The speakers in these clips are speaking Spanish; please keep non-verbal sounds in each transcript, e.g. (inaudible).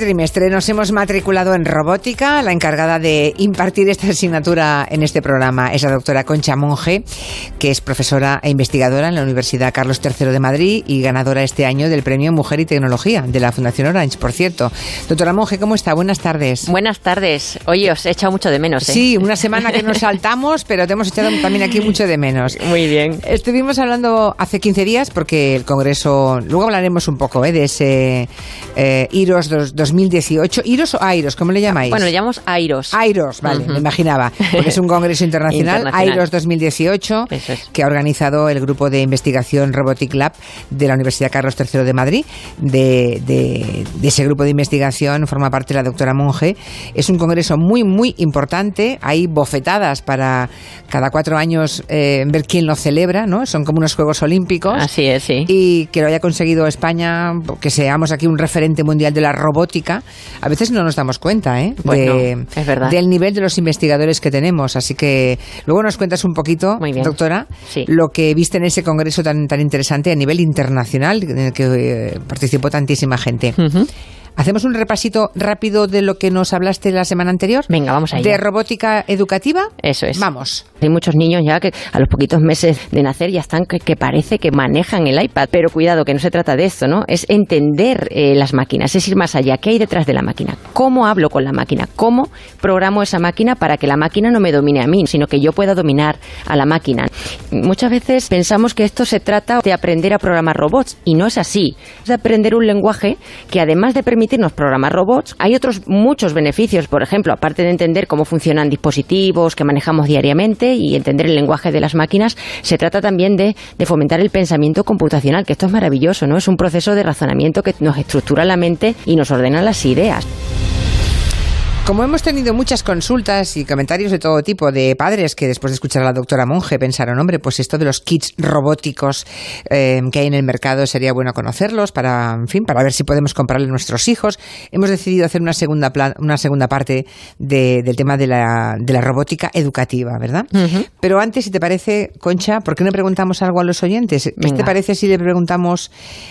Este trimestre nos hemos matriculado en robótica. La encargada de impartir esta asignatura en este programa es la doctora Concha Monge, que es profesora e investigadora en la Universidad Carlos III de Madrid y ganadora este año del Premio Mujer y Tecnología de la Fundación Orange, por cierto. Doctora Monge, ¿cómo está? Buenas tardes. Buenas tardes. Oye, os he echado mucho de menos. ¿eh? Sí, una semana que nos saltamos, pero te hemos echado también aquí mucho de menos. Muy bien. Estuvimos hablando hace 15 días porque el Congreso, luego hablaremos un poco ¿eh? de ese eh, IROS 2018. ¿Iros o AIROS? ¿Cómo le llamáis? Bueno, le llamamos AIROS. AIROS, vale, me imaginaba. Porque es un congreso internacional, (laughs) AIROS 2018, que ha organizado el grupo de investigación Robotic Lab de la Universidad Carlos III de Madrid. De, de, ese grupo de investigación forma parte la doctora Monge. Es un congreso muy, muy importante. Hay bofetadas para cada cuatro años eh, ver quién lo celebra, ¿no? Son como unos Juegos Olímpicos. Así es, sí. Y que lo haya conseguido España, que seamos aquí un referente mundial de la robótica, a veces no nos damos cuenta ¿eh? es verdad. del nivel de los investigadores que tenemos. Así que luego nos cuentas un poquito, doctora, lo que viste en ese congreso tan, tan interesante a nivel internacional en el que eh, participó tantísima gente. ¿Hacemos un repasito rápido de lo que nos hablaste la semana anterior? Venga, vamos allá. ¿De robótica educativa? Eso es. Vamos. Hay muchos niños ya que a los poquitos meses de nacer ya están que, parece que manejan el iPad. Pero cuidado, que no se trata de esto, ¿no? Es entender eh, las máquinas, es ir más allá. ¿Qué hay detrás de la máquina? ¿Cómo hablo con la máquina? ¿Cómo programo esa máquina para que la máquina no me domine a mí, sino que yo pueda dominar a la máquina? Muchas veces pensamos que esto se trata de aprender a programar robots y no es así. Es de aprender un lenguaje que además de permitir permitirnos programar robots, hay otros muchos beneficios. Por ejemplo, aparte de entender cómo funcionan dispositivos que manejamos diariamente y entender el lenguaje de las máquinas, se trata también de, de fomentar el pensamiento computacional, que esto es maravilloso, ¿no? Es un proceso de razonamiento que nos estructura la mente y nos ordena las ideas. Como hemos tenido muchas consultas y comentarios de todo tipo de padres que después de escuchar a la doctora Monge pensaron, hombre, pues esto de los kits robóticos eh, que hay en el mercado sería bueno conocerlos para, en fin, para ver si podemos comprarle a nuestros hijos. Hemos decidido hacer una segunda, una segunda parte del tema de la, de la robótica educativa, ¿verdad? Pero antes, si te parece, Concha, ¿por qué no preguntamos algo a los oyentes? ¿Qué te parece si le preguntamos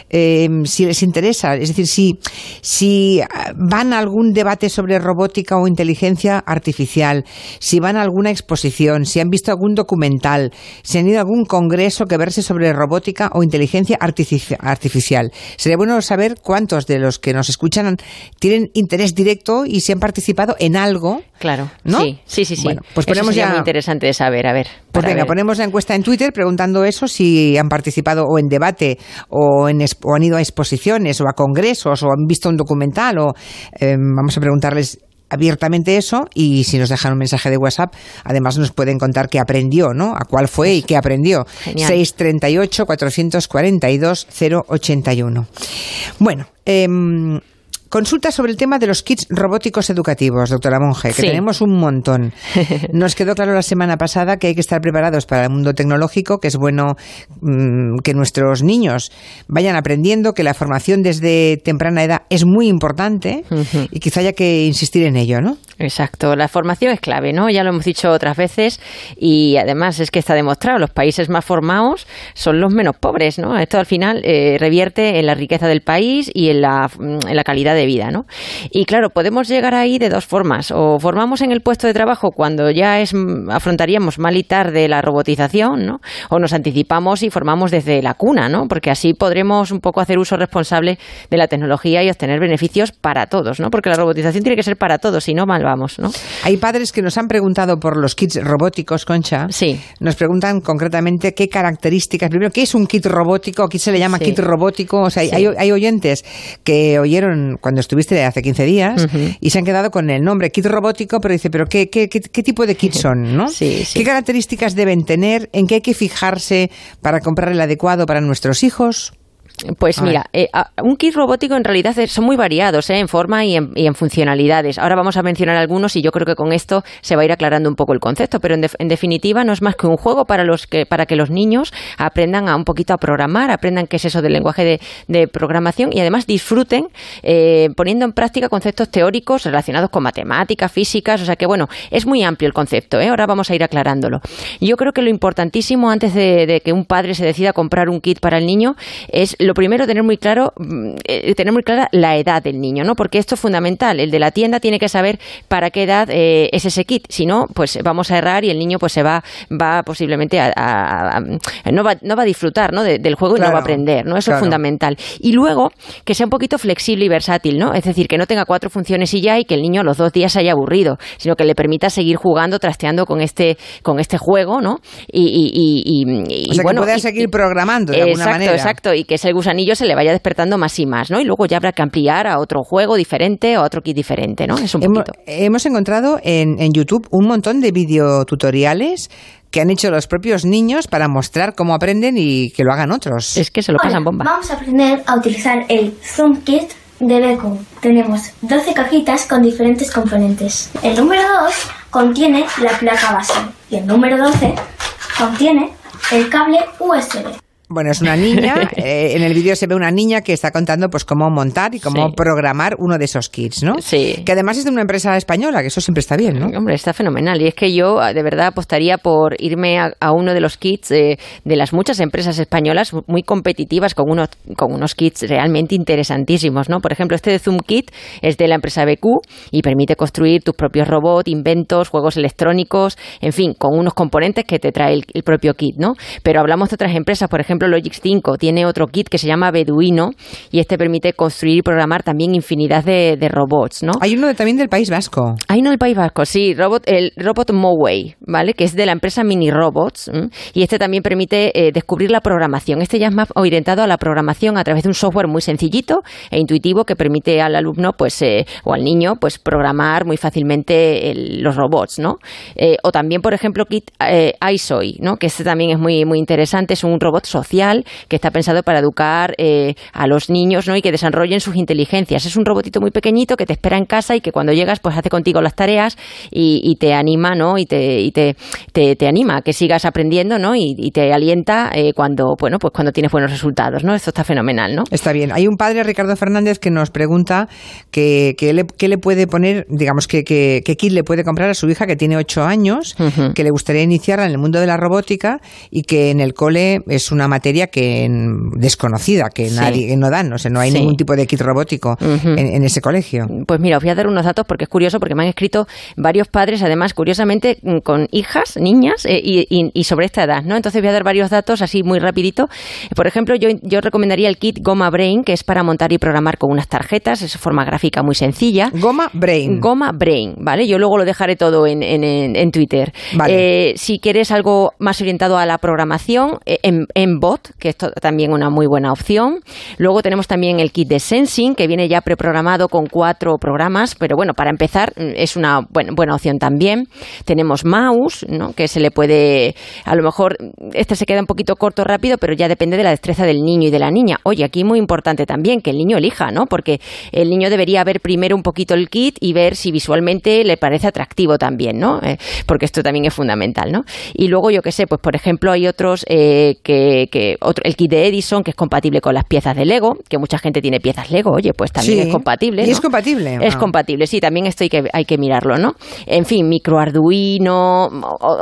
eh, si les interesa? Es decir, si, si van a algún debate sobre robótica o inteligencia artificial, si van a alguna exposición, si han visto algún documental, si han ido a algún congreso que verse sobre robótica o inteligencia artificial. Sería bueno saber cuántos de los que nos escuchan tienen interés directo y si han participado en algo. Claro, ¿no? Sí, sí, sí. Bueno, pues ponemos ya. muy interesante de saber, a ver. Pues venga, ponemos la encuesta en Twitter preguntando eso, si han participado o en debate o, en, o han ido a exposiciones o a congresos o han visto un documental o eh, vamos a preguntarles abiertamente eso y si nos dejan un mensaje de WhatsApp, además nos pueden contar qué aprendió, ¿no? A cuál fue y qué aprendió. Genial. 638 442 081. Bueno, eh, Consulta sobre el tema de los kits robóticos educativos, doctora Monge, que tenemos un montón. (laughs) Nos quedó claro la semana pasada que hay que estar preparados para el mundo tecnológico, que es bueno mmm, que nuestros niños vayan aprendiendo, que la formación desde temprana edad es muy importante uh -huh. y quizá haya que insistir en ello, ¿no? Exacto, la formación es clave, ¿no? Ya lo hemos dicho otras veces y además es que está demostrado, los países más formados son los menos pobres, ¿no? Esto al final eh, revierte en la riqueza del país y en la, en la calidad de vida, ¿no? Y claro, podemos llegar ahí de dos formas, o formamos en el puesto de trabajo cuando ya es afrontaríamos mal y tarde la robotización, ¿no? O nos anticipamos y formamos desde la cuna, ¿no? Porque así podremos un poco hacer uso responsable de la tecnología y obtener beneficios para todos, ¿no? Porque la robotización tiene que ser para todos, si no mal vamos, ¿no? Hay padres que nos han preguntado por los kits robóticos, Concha. Sí. Nos preguntan concretamente qué características, primero, ¿qué es un kit robótico? Aquí se le llama Sí. kit robótico. O sea, Sí. hay, hay oyentes que oyeron cuando estuviste hace 15 días y se han quedado con el nombre kit robótico, pero dice, ¿pero qué, qué, qué, qué tipo de kit (laughs) son? ¿no? Sí, sí. ¿Qué características deben tener? ¿En qué hay que fijarse para comprar el adecuado para nuestros hijos? Pues mira, eh, un kit robótico en realidad son muy variados eh, en forma y en, y en funcionalidades. Ahora vamos a mencionar algunos y yo creo que con esto se va a ir aclarando un poco el concepto, pero en, def- en definitiva no es más que un juego para, los que, para que los niños aprendan a un poquito a programar, aprendan qué es eso del lenguaje de, de programación y además disfruten eh, poniendo en práctica conceptos teóricos relacionados con matemáticas, físicas, o sea que bueno, es muy amplio el concepto, ¿eh? ahora vamos a ir aclarándolo. Yo creo que lo importantísimo antes de, de que un padre se decida a comprar un kit para el niño es lo primero, tener muy claro, mm, eh, tener muy clara la edad del niño, ¿no? Porque esto es fundamental. El de la tienda tiene que saber para qué edad eh, es ese kit. Si no, pues vamos a errar y el niño pues se va, va posiblemente a, no, va, no va a disfrutar ¿no? del juego y no va a aprender, ¿no? Eso es fundamental. Y luego, que sea un poquito flexible y versátil, ¿no? Es decir, que no tenga cuatro funciones y ya y que el niño los dos días se haya aburrido, sino que le permita seguir jugando, trasteando con este, con este juego, ¿no? Y, y, y, y bueno, que pueda seguir programando de alguna manera. Exacto, y que ese gusanillo se le vaya despertando más y más, ¿no? Y luego ya habrá que ampliar a otro juego diferente o a otro kit diferente, ¿no? Es un hemos, hemos encontrado en, en YouTube un montón de videotutoriales que han hecho los propios niños para mostrar cómo aprenden y que lo hagan otros. Es que se lo pasan bomba. Vamos a aprender a utilizar el Zoom Kit de Beko. Tenemos 12 cajitas con diferentes componentes. El número 2 contiene la placa base y el número 12 contiene el cable USB. Bueno, es una niña. (laughs) Eh, en el vídeo se ve una niña que está contando pues cómo montar y cómo programar uno de esos kits, ¿no? Sí. Que además es de una empresa española, que eso siempre está bien, ¿no? Hombre, está fenomenal. Y es que yo de verdad apostaría por irme a, uno de los kits de las muchas empresas españolas muy competitivas con unos, con unos kits realmente interesantísimos, ¿no? Por ejemplo, este de Zoom Kit es de la empresa BQ y permite construir tus propios robots, inventos, juegos electrónicos, en fin, con unos componentes que te trae el, el propio kit, ¿no? Pero hablamos de otras empresas, por ejemplo, ejemplo, Logix 5 tiene otro kit que se llama Beduino y este permite construir y programar también infinidad de, robots, ¿no? Hay uno también del País Vasco. Hay uno del País Vasco, sí, robot, el Robot Moway, ¿vale? Que es de la empresa Mini Robots y este también permite eh, descubrir la programación. Este ya es más orientado a la programación a través de un software muy sencillito e intuitivo que permite al alumno, pues, eh, o al niño, pues, programar muy fácilmente los robots, ¿no? Eh, o también, por ejemplo, kit iSoy, ¿no? Que este también es muy, muy interesante, es un robot social que está pensado para educar eh, a los niños ¿no? y que desarrollen sus inteligencias. Es un robotito muy pequeñito que te espera en casa y que cuando llegas pues hace contigo las tareas y, te anima ¿no? y, te, y te, te, anima a que sigas aprendiendo ¿no? y, te alienta eh, cuando, bueno, pues cuando tienes buenos resultados. ¿no? Esto está fenomenal. ¿no? Está bien. Hay un padre, Ricardo Fernández, que nos pregunta que, le, le puede poner, digamos, que, que, kit le puede comprar a su hija que tiene ocho años, que le gustaría iniciarla en el mundo de la robótica y que en el cole es una materia que desconocida, que nadie no dan, o sea, no hay ningún tipo de kit robótico en, ese colegio. Pues mira, os voy a dar unos datos porque es curioso, porque me han escrito varios padres, además, curiosamente, mm, con hijas, niñas, eh, y, sobre esta edad, ¿no? Entonces voy a dar varios datos así muy rapidito. Por ejemplo, yo, yo recomendaría el kit Goma Brain, que es para montar y programar con unas tarjetas, es forma gráfica muy sencilla. Goma Brain. Goma Brain, ¿vale? Yo luego lo dejaré todo en, en, Twitter. Eh, si quieres algo más orientado a la programación, eh, en, en que esto también una muy buena opción. Luego tenemos también el kit de Sensing, que viene ya preprogramado con cuatro programas, pero bueno, para empezar mm, es una buena, opción también. Tenemos Mouse, ¿no? que se le puede, a lo mejor, este se queda un poquito corto rápido, pero ya depende de la destreza del niño y de la niña. Oye, aquí muy importante también que el niño elija, ¿no? Porque el niño debería ver primero un poquito el kit y ver si visualmente le parece atractivo también, ¿no? Eh, porque esto también es fundamental, ¿no? Y luego, yo qué sé, pues por ejemplo, hay otros eh, que el kit de Edison, que es compatible con las piezas de Lego, que mucha gente tiene piezas Lego, oye, pues también es compatible. ¿Y es compatible? Es ah. compatible, sí, también esto hay que, hay que mirarlo, ¿no? En fin, micro Arduino,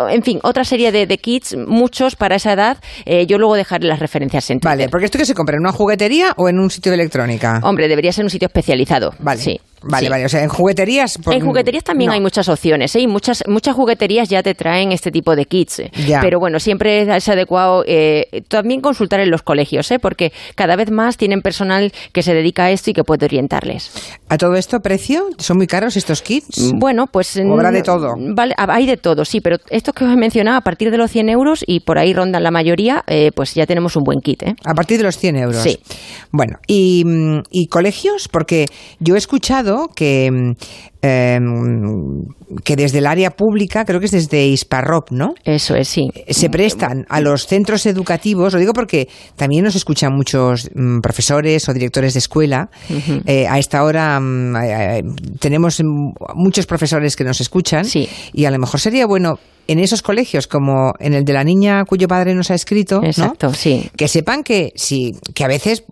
en fin, otra serie de, kits, muchos para esa edad. Eh, yo luego dejaré las referencias en Twitter. Vale, porque esto que se compra en una juguetería o en un sitio de electrónica. Hombre, debería ser un sitio especializado. Vale. Sí. Vale, vale. O sea, en jugueterías. En jugueterías también hay muchas opciones, ¿eh? Y muchas, muchas jugueterías ya te traen este tipo de kits. Pero bueno, siempre es adecuado eh, también consultar en los colegios, ¿eh? Porque cada vez más tienen personal que se dedica a esto y que puede orientarles. ¿A todo esto precio? ¿Son muy caros estos kits? Bueno, pues. ¿Habrá de todo? Vale, hay de todo, sí, pero estos que os he mencionado, a partir de los 100 euros y por ahí rondan la mayoría, eh, pues ya tenemos un buen kit, ¿eh? A partir de los 100 euros. Sí. Bueno, ¿y, mm, y colegios? Porque yo he escuchado que mm, Em, que desde el área pública, creo que es desde Isparrop, ¿no? Eso es, sí. Se prestan a los centros educativos, lo digo porque también nos escuchan muchos mm, profesores o directores de escuela. Eh, a esta hora mm, tenemos muchos profesores que nos escuchan y a lo mejor sería bueno en esos colegios como en el de la niña cuyo padre nos ha escrito, Exacto, sí. que sepan que sí, que a veces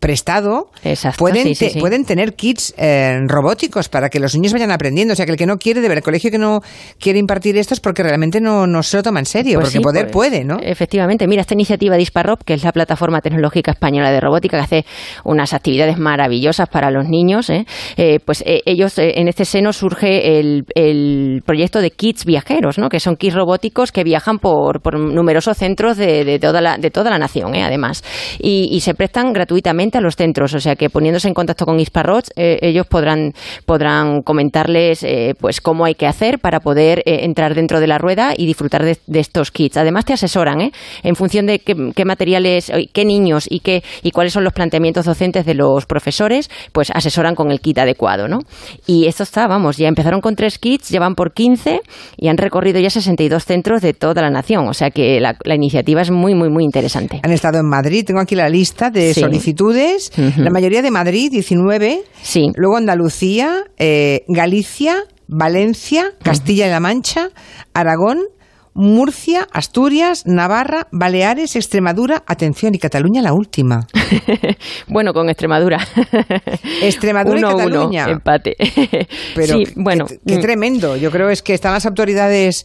prestado pueden, pueden tener kits eh, robóticos para que los niños niños vayan aprendiendo. O sea, que el que no quiere, de ver, el colegio que no quiere impartir esto es porque realmente no, no se lo toma en serio, Pues porque sí, poder pues, puede, ¿no? Efectivamente, mira, esta iniciativa Disparrop, que es la plataforma tecnológica española de robótica, que hace unas actividades maravillosas para los niños, ¿eh? Eh, pues eh, ellos, en este seno surge el, el proyecto de kits viajeros, ¿no? que son kits robóticos que viajan por, por numerosos centros de, de toda la, de toda la nación, además, y, y se prestan gratuitamente a los centros, o sea que poniéndose en contacto con Isparrot, eh, ellos podrán, podrán comentarles eh, pues cómo hay que hacer para poder eh, entrar dentro de la rueda y disfrutar de, de estos kits. Además te asesoran ¿eh? en función de qué, qué materiales, qué niños y qué y cuáles son los planteamientos docentes de los profesores, pues asesoran con el kit adecuado, ¿no? Y esto está, vamos, ya empezaron con tres kits, llevan por 15 y han recorrido ya 62 centros de toda la nación, o sea que la, la iniciativa es muy, muy, muy interesante. Han estado en Madrid, tengo aquí la lista de Sí. solicitudes, la mayoría de Madrid, 19, Sí. luego Andalucía, eh, Galicia, Valencia, Castilla-La Mancha, Aragón, Murcia, Asturias, Navarra, Baleares, Extremadura, atención, y Cataluña la última. (laughs) bueno, con Extremadura. Extremadura y Uno, uno, Cataluña. empate. (laughs) Pero sí, bueno. qué, qué mm, tremendo. Yo creo es que están las autoridades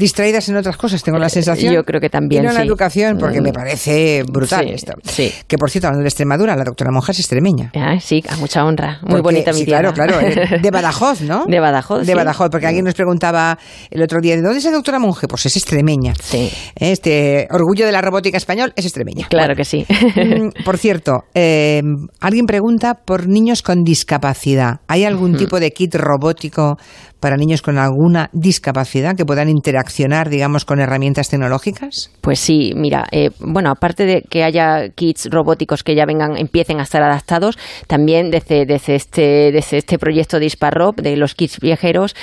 distraídas en otras cosas, tengo la sensación. Eh, yo creo que también, Y no en la educación, porque me Mm. parece brutal Sí, esto. sí. Que por cierto, hablando de Extremadura, la doctora Monja es extremeña. ah, sí, a mucha honra. Muy Porque- bonita mi tierra. Claro, claro. eh, De Badajoz, ¿no? (laughs) De Badajoz, De. Badajoz, porque alguien nos preguntaba el otro día, ¿de dónde es la doctora Monje? Pues es extremeña. Sí. Este orgullo de la robótica español es extremeña. Claro que sí. Mm, Por cierto, eh, alguien pregunta por niños con discapacidad. ¿Hay algún tipo de kit robótico para niños con alguna discapacidad que puedan interaccionar, digamos, con herramientas tecnológicas? Pues sí, mira, eh, bueno, aparte de que haya kits robóticos que ya vengan, empiecen a estar adaptados, también desde, desde este, desde este proyecto de Isparrop, de los kits viajeros,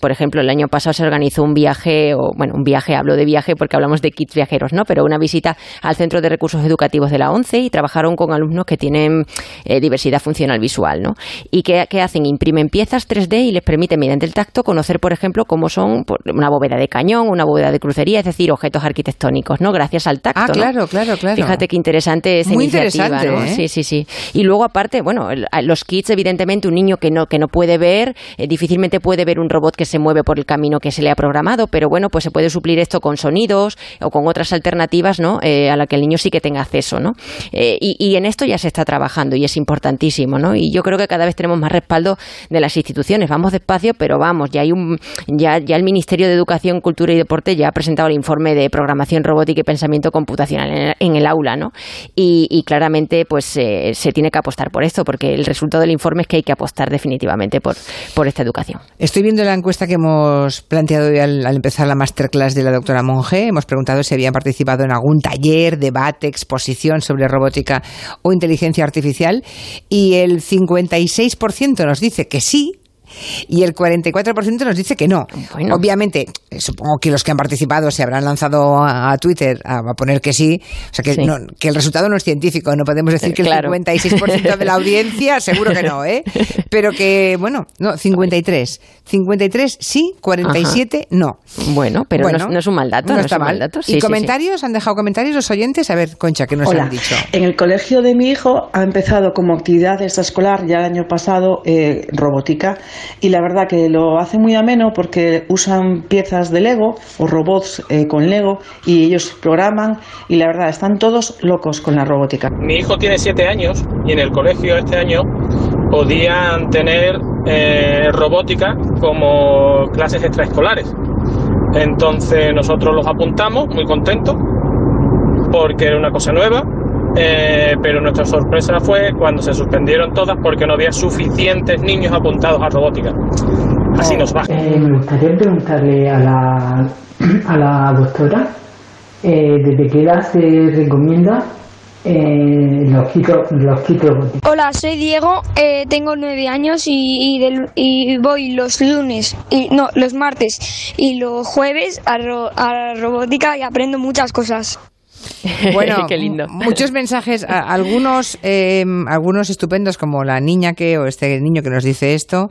por ejemplo, el año pasado se organizó un viaje, o bueno, un viaje, hablo de viaje porque hablamos de kits viajeros, ¿no? Pero una visita al Centro de Recursos Educativos de la ONCE y trabajaron con alumnos que tienen eh, diversidad funcional visual, ¿no? Y que hacen, imprimen piezas 3D y les permite, mediante el tacto, conocer, por ejemplo, cómo son una bóveda de cañón, una bóveda de crucería, es decir, objetos arquitectónicos, ¿no? Gracias al tacto. Ah, ¿no? claro, claro, claro. Fíjate qué interesante esa Muy iniciativa, interesante, ¿no? ¿eh? Sí, sí, sí. Y luego, aparte, bueno, los kits, evidentemente, un niño que no, que no puede ver, eh, difícilmente puede ver un robot que se mueve por el camino que se le ha programado, pero bueno, pues se puede suplir esto con sonidos o con otras alternativas, ¿no? Eh, a la que el niño sí que tenga acceso, ¿no? Y, y en esto ya se está trabajando y es importantísimo, ¿no? Y yo creo que cada vez tenemos más respaldo de las instituciones. Vamos despacio, pero vamos, ya hay un, ya, ya el Ministerio de Educación, Cultura y Deporte ya ha presentado el informe de programación robótica y pensamiento computacional en el, aula, ¿no? Y, y claramente, pues eh, se tiene que apostar por esto, porque el resultado del informe es que hay que apostar definitivamente por, por esta educación. Estoy viendo la encuesta que hemos planteado hoy al, al empezar la masterclass de la doctora Monge. Hemos preguntado si habían participado en algún taller, debate, exposición sobre robótica o inteligencia artificial y el 56% nos dice que sí. Y el 44% nos dice que no. Bueno. Obviamente, eh, supongo que los que han participado se habrán lanzado a, a Twitter a, a poner que sí. O sea, que, Sí. no- que el resultado no es científico. No podemos decir que Claro. el 56% de la audiencia, seguro que no, ¿eh? (laughs) Pero que, bueno, no, 53. 53 sí, 47 no. Bueno, pero Bueno, no, es- no es un mal dato. No, No, está es un mal. dato. Sí, ¿Y sí, sí. comentarios? ¿Han dejado comentarios los oyentes? A ver, Concha, ¿qué nos Hola. han dicho? En el colegio de mi hijo ha empezado como actividad extraescolar ya el año pasado eh, robótica y la verdad que lo hace muy ameno porque usan piezas de Lego o robots eh, con Lego y ellos programan y la verdad están todos locos con la robótica. Mi hijo tiene siete años y en el colegio este año podían tener eh, robótica como clases extraescolares. Entonces nosotros los apuntamos, muy contentos, porque era una cosa nueva, eh, pero nuestra sorpresa fue cuando se suspendieron todas porque no había suficientes niños apuntados a robótica. Así nos va. Eh, me gustaría preguntarle a la, a la doctora eh, desde qué edad se recomienda eh, los kits los. Hola, soy Diego, eh, tengo nueve años y, y, del- y voy los lunes, y no, los martes y los jueves a, ro- a la robótica y aprendo muchas cosas. (laughs) Bueno, Qué lindo. m- muchos mensajes, a- algunos, eh, algunos estupendos como la niña que, o este niño que nos dice esto.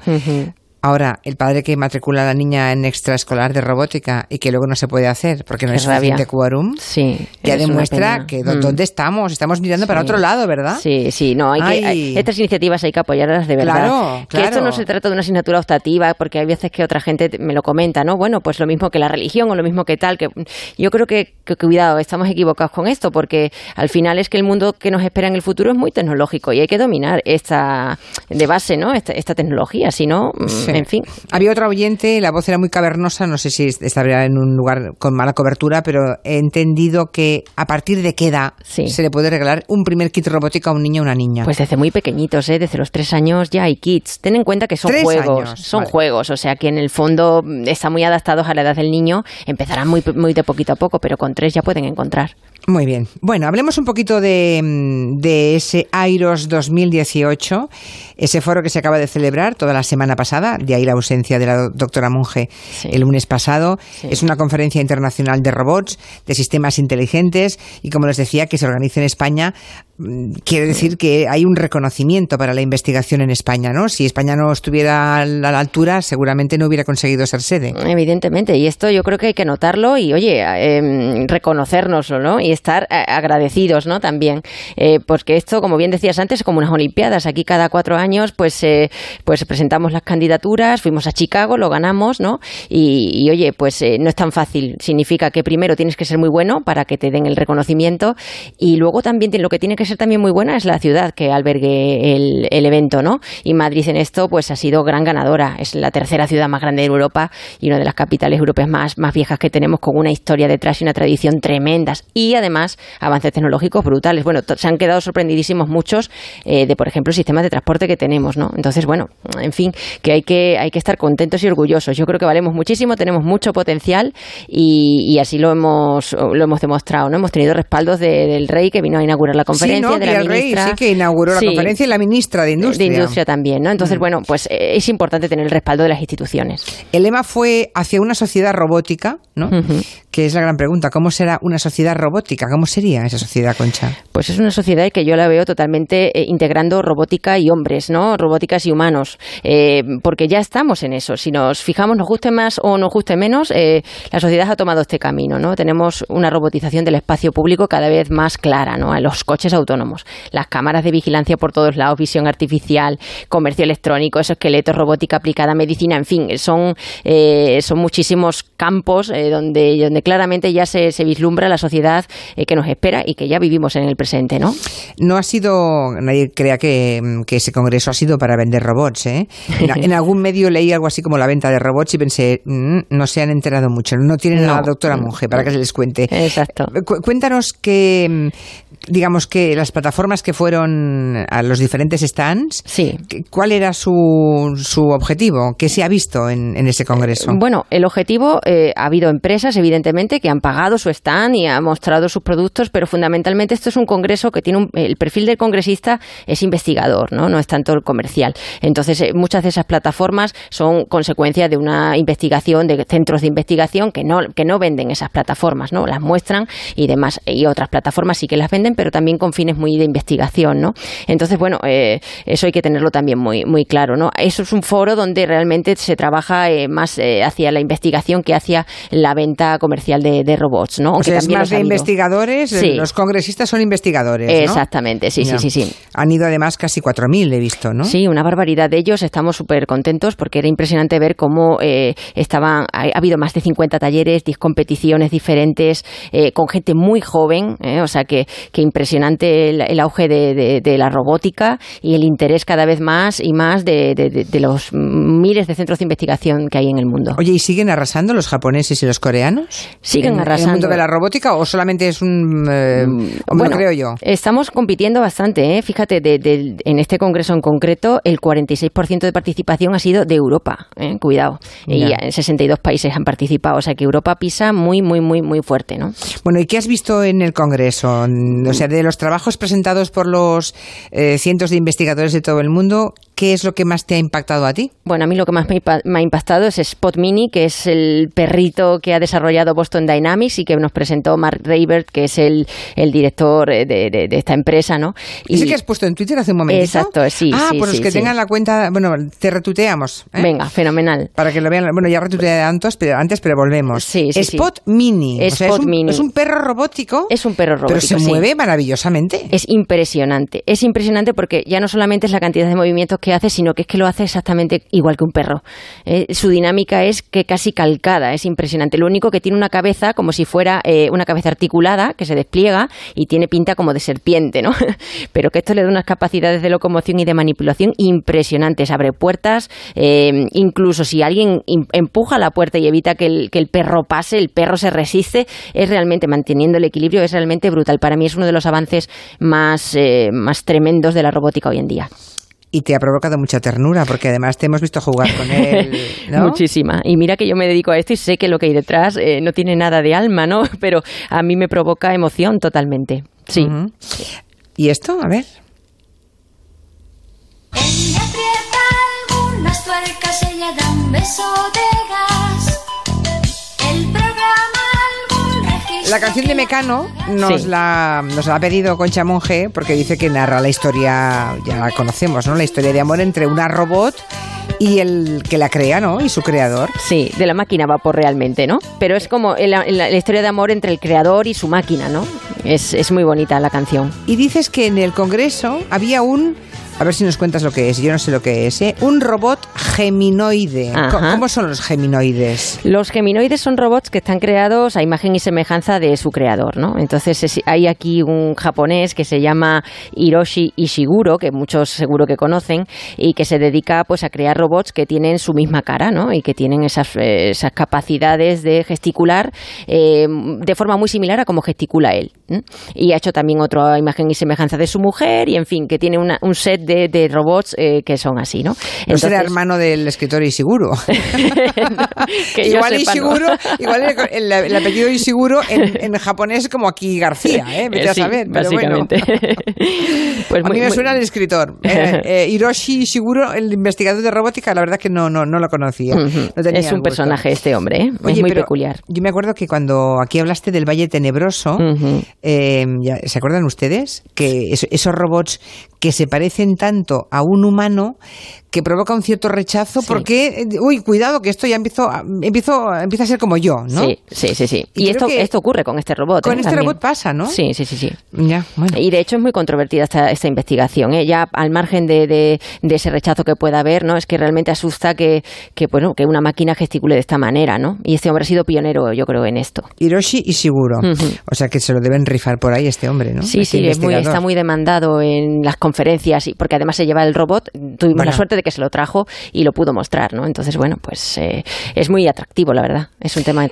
Ahora, el padre que matricula a la niña en extraescolar de robótica y que luego no se puede hacer porque no Qué es suficiente quórum, Sí. ya demuestra que Mm. dónde estamos. Estamos mirando para otro lado, ¿verdad? Sí, sí, no, hay que, Ay. hay- estas iniciativas hay que apoyarlas de verdad. Claro, Que esto claro. no se trata de una asignatura optativa, porque hay veces que otra gente me lo comenta, ¿no? Bueno, pues lo mismo que la religión o lo mismo que tal, que yo creo que, que cuidado, estamos equivocados con esto, porque al final es que el mundo que nos espera en el futuro es muy tecnológico y hay que dominar esta de base, ¿no? Esta, esta tecnología, si no, mm, Sí. en fin. Había otra oyente, la voz era muy cavernosa, no sé si estaría en un lugar con mala cobertura, pero he entendido que a partir de qué edad Sí. se le puede regalar un primer kit robótico a un niño o una niña. Pues desde muy pequeñitos, ¿eh? desde los tres años ya hay kits. Ten en cuenta que son juegos, años, son vale. juegos, o sea que en el fondo mm, están muy adaptados a la edad del niño, empezarán muy, muy de poquito a poco, pero con tres ya pueden encontrar. Muy bien. Bueno, hablemos un poquito de, mm, de ese AIROS 2018, ese foro que se acaba de celebrar toda la semana pasada, de ahí la ausencia de la do- doctora Monge Sí. el lunes pasado. Sí. Es una conferencia internacional de robots, de sistemas inteligentes y, como les decía, que se organiza en España. Quiere decir que hay un reconocimiento para la investigación en España, ¿no? Si España no estuviera a la altura, seguramente no hubiera conseguido ser sede. Evidentemente, y esto yo creo que hay que notarlo y, oye, eh, reconocérnoslo, ¿no? Y estar agradecidos, ¿no? También, Eh, porque esto, como bien decías antes, es como unas Olimpiadas. Aquí cada cuatro años, pues, eh, pues presentamos las candidaturas, fuimos a Chicago, lo ganamos, ¿no? Y, y, oye, pues eh, no es tan fácil. Significa que primero tienes que ser muy bueno para que te den el reconocimiento y luego también lo que tiene que ser también muy buena es la ciudad que albergue el, el evento, ¿no? Y Madrid en esto, pues ha sido gran ganadora. Es la tercera ciudad más grande de Europa y una de las capitales europeas más, más viejas que tenemos, con una historia detrás y una tradición tremendas. Y además, avances tecnológicos brutales. Bueno, se han quedado sorprendidísimos muchos eh, de, por ejemplo, el sistema de transporte que tenemos, ¿no? Entonces, bueno, en fin, que hay que, hay que estar contentos y orgullosos. Yo creo que valemos muchísimo, tenemos mucho potencial y, y así lo hemos, lo hemos demostrado, ¿no? Hemos tenido respaldos de- del rey que vino a inaugurar la conferencia, ¿no? de el rey sí que inauguró la Sí. conferencia y la ministra de Industria. De industria también, ¿no? Entonces, bueno, pues eh, es importante tener el respaldo de las instituciones. El lema fue hacia una sociedad robótica, ¿no? Que es la gran pregunta. ¿Cómo será una sociedad robótica? ¿Cómo sería esa sociedad, Concha? Pues es una sociedad que yo la veo totalmente eh, integrando robótica y hombres, ¿no? Robóticas y humanos. Eh, porque ya estamos en eso. Si nos fijamos, nos guste más o nos guste menos, eh, la sociedad ha tomado este camino, ¿no? Tenemos una robotización del espacio público cada vez más clara, ¿no? Los coches autónomos, las cámaras de vigilancia por todos lados, visión artificial, comercio electrónico, esos esqueletos, robótica aplicada medicina, en fin, son, son muchísimos campos donde, donde claramente ya se, se vislumbra la sociedad eh, que nos espera y que ya vivimos en el presente, ¿no? No ha sido, nadie crea que, que ese congreso ha sido para vender robots, ¿eh? En, en algún medio leí algo así como la venta de robots y pensé, "Mm, no se han enterado mucho, no tienen a la No. doctora Monge para que se les cuente. Exacto. Cu- cuéntanos que, mm, digamos que las plataformas que fueron a los diferentes stands, Sí. ¿cuál era su, su objetivo? ¿Qué se ha visto en, en ese congreso? Bueno, el objetivo, eh, ha habido empresas, evidentemente, que han pagado su stand y han mostrado sus productos, pero fundamentalmente esto es un congreso que tiene un, el perfil del congresista es investigador, ¿no? No es tanto el comercial. Entonces, eh, muchas de esas plataformas son consecuencia de una investigación, de centros de investigación que no, que no venden esas plataformas, ¿no? Las muestran y demás. Y otras plataformas sí que las venden, pero también con fines muy de investigación, ¿no? Entonces, bueno, eh, eso hay que tenerlo también muy, muy claro, ¿no? Eso es un foro donde realmente se trabaja eh, más hacia la investigación que hacia la venta comercial de, de robots, ¿no? o sea, es más de investigadores, Sí. los congresistas son investigadores. ¿no? Exactamente, sí, sí, sí, sí. Han ido además casi 4.000, he visto, ¿no? Sí, una barbaridad de ellos. Estamos súper contentos porque era impresionante ver cómo eh, estaban. Ha, ha habido más de 50 talleres, 10 competiciones diferentes, eh, con gente muy joven. eh, o sea que, que impresionante el, el auge de, de- de la robótica y el interés cada vez más y más de- de los miles de centros de investigación que hay en el mundo. Oye, ¿y siguen arrasando los japoneses y los coreanos? Siguen ¿En- ¿En el arrasando. mundo de la robótica o solamente es un... eh, lo Bueno, creo yo? Estamos compitiendo bastante, ¿eh? Fíjate, de- de- en este congreso en concreto, el 46% de participación ha sido de Europa, ¿eh? Cuidado. Y Ya. en 62 países han participado, o sea que Europa pisa muy, muy, muy, muy fuerte, ¿no? Bueno, ¿y qué has visto en el Congreso? O sea, de los trabajos presentados por los eh, cientos de investigadores de todo el mundo, ¿qué es lo que más te ha impactado a ti? Bueno, a mí lo que más me, ha impactado es Spot Mini, que es el perrito que ha desarrollado Boston Dynamics y que nos presentó Mark Raybert, que es el, director de, esa empresa, ¿no? Y ¿Ese que has puesto en Twitter hace un momento? Exacto, sí. Ah, sí, pues los que tengan la cuenta, bueno, te retuteamos. ¿eh? Venga, fenomenal. Para que lo vean, bueno, ya retuiteé antes, pero, antes, pero volvemos. Sí, sí, Spot Mini. Spot es un, Mini. Es un perro robótico. Es un perro robótico. Pero se mueve maravillosamente. Es impresionante. Es impresionante porque ya no solamente es la cantidad de movimientos que hace, sino que es que lo hace exactamente igual que un perro. Eh, su dinámica es que casi calcada, es impresionante. Lo único que tiene una cabeza como si fuera eh, una cabeza articulada que se despliega y tiene pinta como de serpiente, ¿no? (laughs) Pero que esto le da unas capacidades de locomoción y de manipulación impresionantes. Abre puertas, eh, incluso si alguien empuja la puerta y evita que el, perro pase, el perro se resiste, es realmente manteniendo el equilibrio, es realmente brutal. Para mí es uno de los avances más tremendos de la robótica hoy en día y te ha provocado mucha ternura, porque además te hemos visto jugar con él. (laughs) Muchísima. Y mira que yo me dedico a esto y sé que lo que hay detrás eh, no tiene nada de alma, ¿no? (laughs) Pero a mí me provoca emoción totalmente. Sí. ¿Y esto? A ver. algunas tuercas, ella da un beso de gas. La canción de Mecano nos, la, nos la ha pedido Concha Monge porque dice que narra la historia, ya la conocemos, ¿no? La historia de amor entre una robot y el que la crea, ¿no? Y su creador. Sí, de la máquina va por realmente, ¿no? Pero es como la, la, historia de amor entre el creador y su máquina, ¿no? Es, es muy bonita la canción. Y dices que en el Congreso había un a ver si nos cuentas lo que es. Yo no sé lo que es. ¿eh? Un robot geminoide. ¿Cómo son los geminoides? Los geminoides son robots que están creados a imagen y semejanza de su creador, ¿no? Entonces hay aquí un japonés que se llama Hiroshi Ishiguro, que muchos seguro que conocen, y que se dedica pues a crear robots que tienen su misma cara, ¿no? Y que tienen esas, esas capacidades de gesticular eh, de forma muy similar a como gesticula él. Y ha hecho también otra imagen y semejanza de su mujer, y en fin, que tiene un set de, robots eh, que son así, ¿no? No será hermano del escritor Ishiguro. (laughs) (laughs) igual Ishiguro, igual el, apellido Ishiguro en, en, japonés como aquí García, ¿eh? Vete a saber, pero bueno. (laughs) pues a mí me suena el escritor. Eh, eh, Hiroshi Ishiguro, el investigador de robótica, la verdad que no, no, no lo conocía. es un personaje este hombre, ¿eh? es muy peculiar. Yo me acuerdo que cuando aquí hablaste del Valle Tenebroso, ¿se acuerdan ustedes? Que esos robots que se parecen tanto a un humano que provoca un cierto rechazo porque, eh, uy, cuidado, que esto ya empiezo, empiezo, empieza a ser como yo, ¿no? Sí, sí, sí. sí. Y, esto, esto ocurre con este robot. Con ¿eh? este robot pasa, ¿no? Sí, sí, sí. sí. Ya, bueno. Y de hecho es muy controvertida esta, esta investigación. ¿eh? Ya al margen de, de, ese rechazo que pueda haber, ¿no? Es que realmente asusta que, que, bueno, que una máquina gesticule de esta manera, ¿no? Y este hombre ha sido pionero, yo creo, en esto. Hiroshi y seguro. O sea que se lo deben rifar por ahí este hombre, ¿no? Sí, este sí, es muy, está muy demandado en las conferencias, porque además se lleva el robot. Tuvimos la suerte de que se lo trajo y lo pudo mostrar, ¿no? Entonces, bueno, pues eh, es muy atractivo, la verdad. Es un tema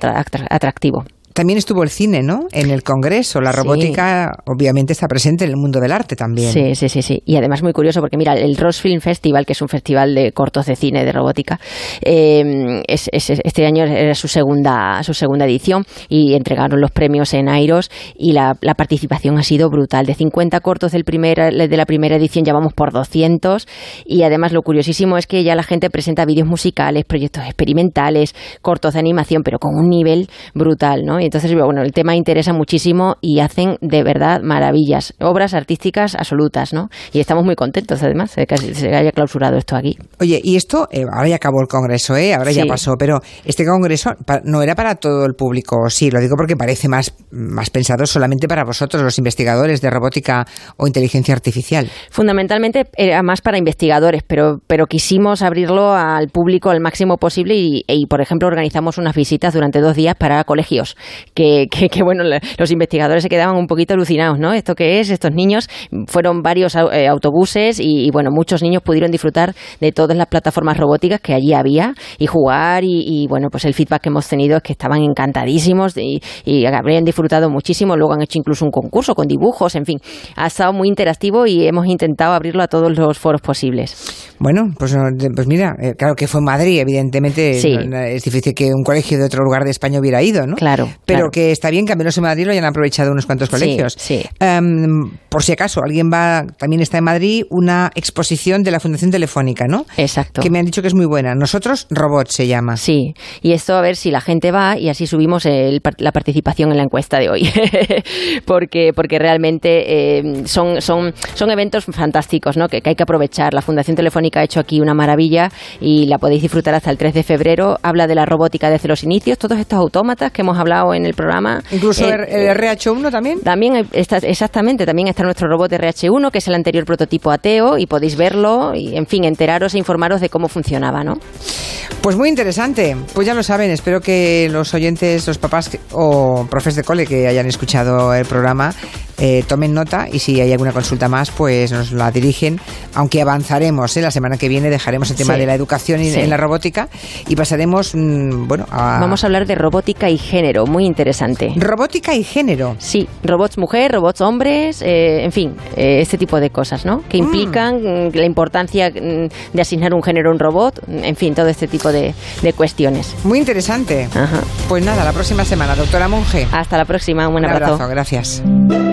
atractivo. También estuvo el cine, ¿no? En el Congreso. La robótica, obviamente, está presente en el mundo del arte también. Sí, sí, sí, sí. Y además muy curioso porque, mira, el Ross Film Festival, que es un festival de cortos de cine de robótica, eh, es, este año era su segunda, su segunda edición y entregaron los premios en Airos y la, participación ha sido brutal. De 50 cortos del primer, de la primera edición ya vamos por 200 y además lo curiosísimo es que ya la gente presenta vídeos musicales, proyectos experimentales, cortos de animación, pero con un nivel brutal, ¿no? Entonces, bueno, el tema interesa muchísimo y hacen de verdad maravillas, obras artísticas absolutas, ¿no? Y estamos muy contentos, además, de que se haya clausurado esto aquí. Oye, y esto, eh, ahora ya acabó el congreso, ¿eh? Ahora ya pasó, pero este congreso no era para todo el público, sí, lo digo porque parece más, más pensado solamente para vosotros, los investigadores de robótica o inteligencia artificial. Fundamentalmente era más para investigadores, pero, pero quisimos abrirlo al público al máximo posible y, y, por ejemplo, organizamos unas visitas durante dos días para colegios que, que, bueno, los investigadores se quedaban un poquito alucinados, ¿no? ¿Esto qué es? Estos niños fueron varios eh, autobuses y, bueno, muchos niños pudieron disfrutar de todas las plataformas robóticas que allí había y jugar y, bueno, pues el feedback que hemos tenido es que estaban encantadísimos y, y habrían disfrutado muchísimo. Luego han hecho incluso un concurso con dibujos, en fin, ha estado muy interactivo y hemos intentado abrirlo a todos los foros posibles. Bueno, pues, pues mira, eh, claro que fue en Madrid, evidentemente sí. es difícil que un colegio de otro lugar de España hubiera ido, ¿no? Claro pero Claro. que está bien que al menos en Madrid lo hayan aprovechado unos cuantos colegios. sí. Em, por si acaso, alguien va, también está en Madrid, una exposición de la Fundación Telefónica, ¿no? Exacto. Que me han dicho que es muy buena. Nosotros, Robot se llama. Sí, y esto a ver si la gente va y así subimos el la participación en la encuesta de hoy, (laughs) porque porque realmente eh, son, son, son eventos fantásticos ¿no? que, que hay que aprovechar. La Fundación Telefónica ha hecho aquí una maravilla y la podéis disfrutar hasta el 3 de febrero. Habla de la robótica desde los inicios, todos estos autómatas que hemos hablado en el programa. Incluso Eh, el, el RH1 también. También hay- está, exactamente, también está nuestro robot RH1, que es el anterior prototipo ateo, y podéis verlo y, en fin, enteraros e informaros de cómo funcionaba, ¿no? Pues muy interesante. Pues ya lo saben, espero que los oyentes, los papás que- o profes de cole que hayan escuchado el programa eh, tomen nota y si hay alguna consulta más, pues nos la dirigen. Aunque avanzaremos, ¿eh? la semana que viene dejaremos el tema Sí. de la educación y Sí. en la robótica y pasaremos, mm, bueno, a Vamos a hablar de robótica y género, muy interesante. robótica y género. Sí, robots mujer, robots hombres, eh, en fin, eh, este tipo de cosas, ¿no? Que implican mm, la importancia mm, de asignar un género a un robot, en fin, todo este tipo de, de cuestiones. Muy interesante. Ajá. Pues nada, la próxima semana, doctora Monge. Hasta la próxima, un buen Un abrazo. abrazo, gracias.